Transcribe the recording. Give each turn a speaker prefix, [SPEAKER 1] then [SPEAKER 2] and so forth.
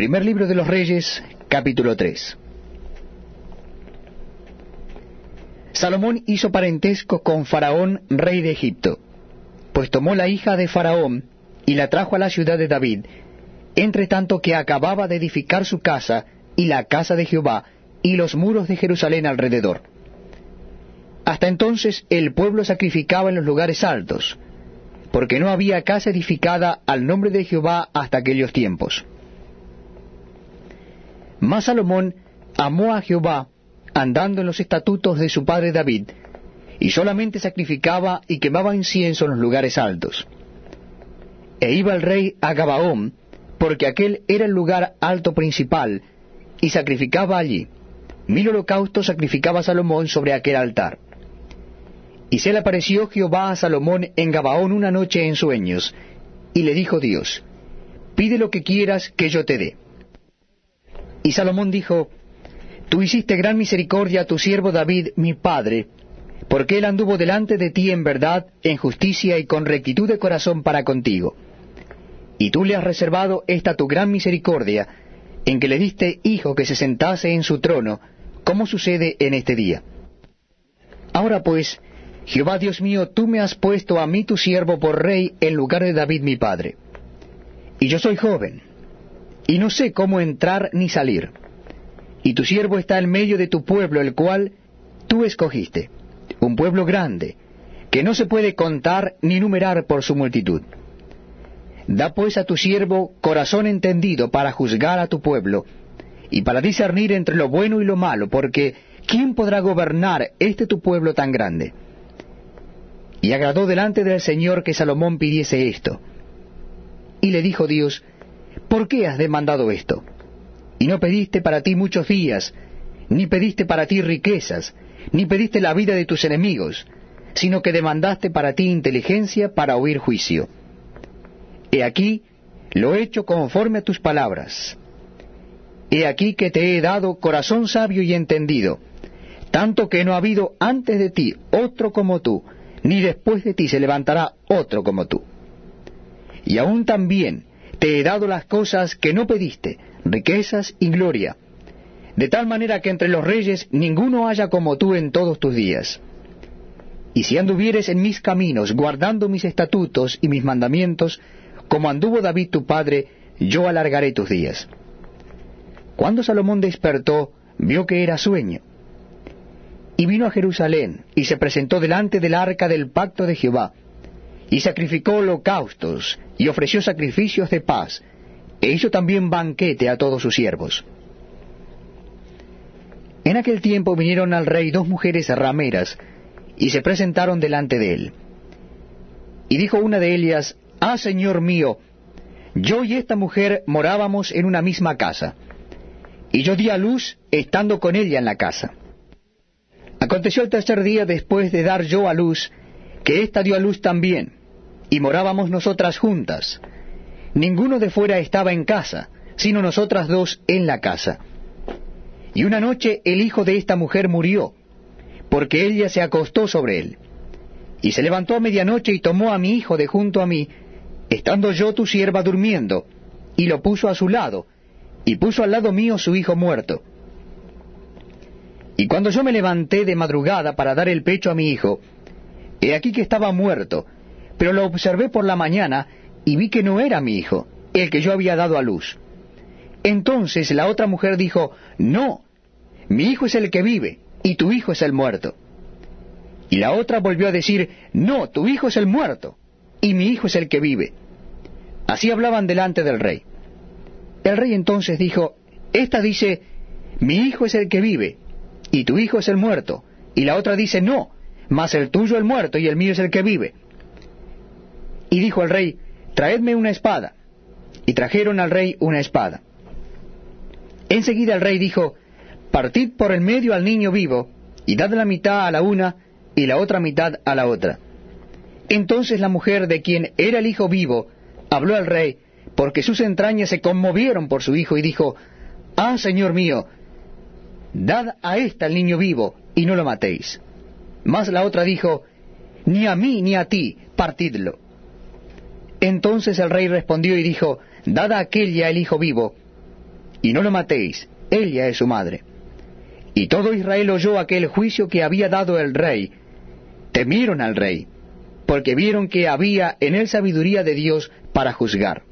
[SPEAKER 1] Primer libro de los Reyes, capítulo 3. Salomón hizo parentesco con Faraón, rey de Egipto, pues tomó la hija de Faraón y la trajo a la ciudad de David, entre tanto que acababa de edificar su casa y la casa de Jehová y los muros de Jerusalén alrededor. Hasta entonces el pueblo sacrificaba en los lugares altos, porque no había casa edificada al nombre de Jehová hasta aquellos tiempos. Mas Salomón amó a Jehová, andando en los estatutos de su padre David, y solamente sacrificaba y quemaba incienso en los lugares altos. E iba el rey a Gabaón, porque aquel era el lugar alto principal, y sacrificaba allí. Mil holocaustos sacrificaba Salomón sobre aquel altar. Y se le apareció Jehová a Salomón en Gabaón una noche en sueños, y le dijo Dios, Pide lo que quieras que yo te dé. Y Salomón dijo, Tú hiciste gran misericordia a tu siervo David, mi padre, porque él anduvo delante de ti en verdad, en justicia y con rectitud de corazón para contigo. Y tú le has reservado esta tu gran misericordia, en que le diste hijo que se sentase en su trono, como sucede en este día. Ahora pues, Jehová Dios mío, tú me has puesto a mí tu siervo por rey en lugar de David mi padre. Y yo soy joven, y no sé cómo entrar ni salir. Y tu siervo está en medio de tu pueblo, el cual tú escogiste, un pueblo grande, que no se puede contar ni numerar por su multitud. Da pues a tu siervo corazón entendido para juzgar a tu pueblo, y para discernir entre lo bueno y lo malo, porque ¿quién podrá gobernar este tu pueblo tan grande? Y agradó delante del Señor que Salomón pidiese esto. Y le dijo Dios, ¿por qué has demandado esto? Y no pediste para ti muchos días, ni pediste para ti riquezas, ni pediste la vida de tus enemigos, sino que demandaste para ti inteligencia para oír juicio. He aquí, lo he hecho conforme a tus palabras. He aquí que te he dado corazón sabio y entendido, tanto que no ha habido antes de ti otro como tú, ni después de ti se levantará otro como tú. Y aún también te he dado las cosas que no pediste, riquezas y gloria, de tal manera que entre los reyes ninguno haya como tú en todos tus días. Y si anduvieres en mis caminos, guardando mis estatutos y mis mandamientos, como anduvo David tu padre, yo alargaré tus días. Cuando Salomón despertó, vio que era sueño, y vino a Jerusalén, y se presentó delante del arca del pacto de Jehová, y sacrificó holocaustos, y ofreció sacrificios de paz, e hizo también banquete a todos sus siervos. En aquel tiempo vinieron al rey dos mujeres rameras, y se presentaron delante de él. Y dijo una de ellas, Ah, Señor mío, yo y esta mujer morábamos en una misma casa, y yo di a luz estando con ella en la casa. Aconteció el tercer día después de dar yo a luz, que ésta dio a luz también, y morábamos nosotras juntas. Ninguno de fuera estaba en casa, sino nosotras dos en la casa. Y una noche el hijo de esta mujer murió, porque ella se acostó sobre él. Y se levantó a medianoche y tomó a mi hijo de junto a mí, estando yo tu sierva durmiendo, y lo puso a su lado, y puso al lado mío su hijo muerto. Y cuando yo me levanté de madrugada para dar el pecho a mi hijo, he aquí que estaba muerto, pero lo observé por la mañana y vi que no era mi hijo, el que yo había dado a luz. Entonces la otra mujer dijo, No, mi hijo es el que vive, y tu hijo es el muerto. Y la otra volvió a decir, No, tu hijo es el muerto, y mi hijo es el que vive. Así hablaban delante del rey. El rey entonces dijo, Esta dice, Mi hijo es el que vive, y tu hijo es el muerto. Y la otra dice, no, mas el tuyo el muerto y el mío es el que vive. Y dijo el rey, traedme una espada. Y trajeron al rey una espada. Enseguida el rey dijo, partid por el medio al niño vivo, y dad la mitad a la una y la otra mitad a la otra. Entonces la mujer de quien era el hijo vivo habló al rey, porque sus entrañas se conmovieron por su hijo, y dijo, Ah, señor mío, Dad a ésta el niño vivo, y no lo matéis. Mas la otra dijo, Ni a mí ni a ti, partidlo. Entonces el rey respondió y dijo, Dad a aquella el hijo vivo, y no lo matéis, ella es su madre. Y todo Israel oyó aquel juicio que había dado el rey. Temieron al rey, porque vieron que había en él sabiduría de Dios para juzgar.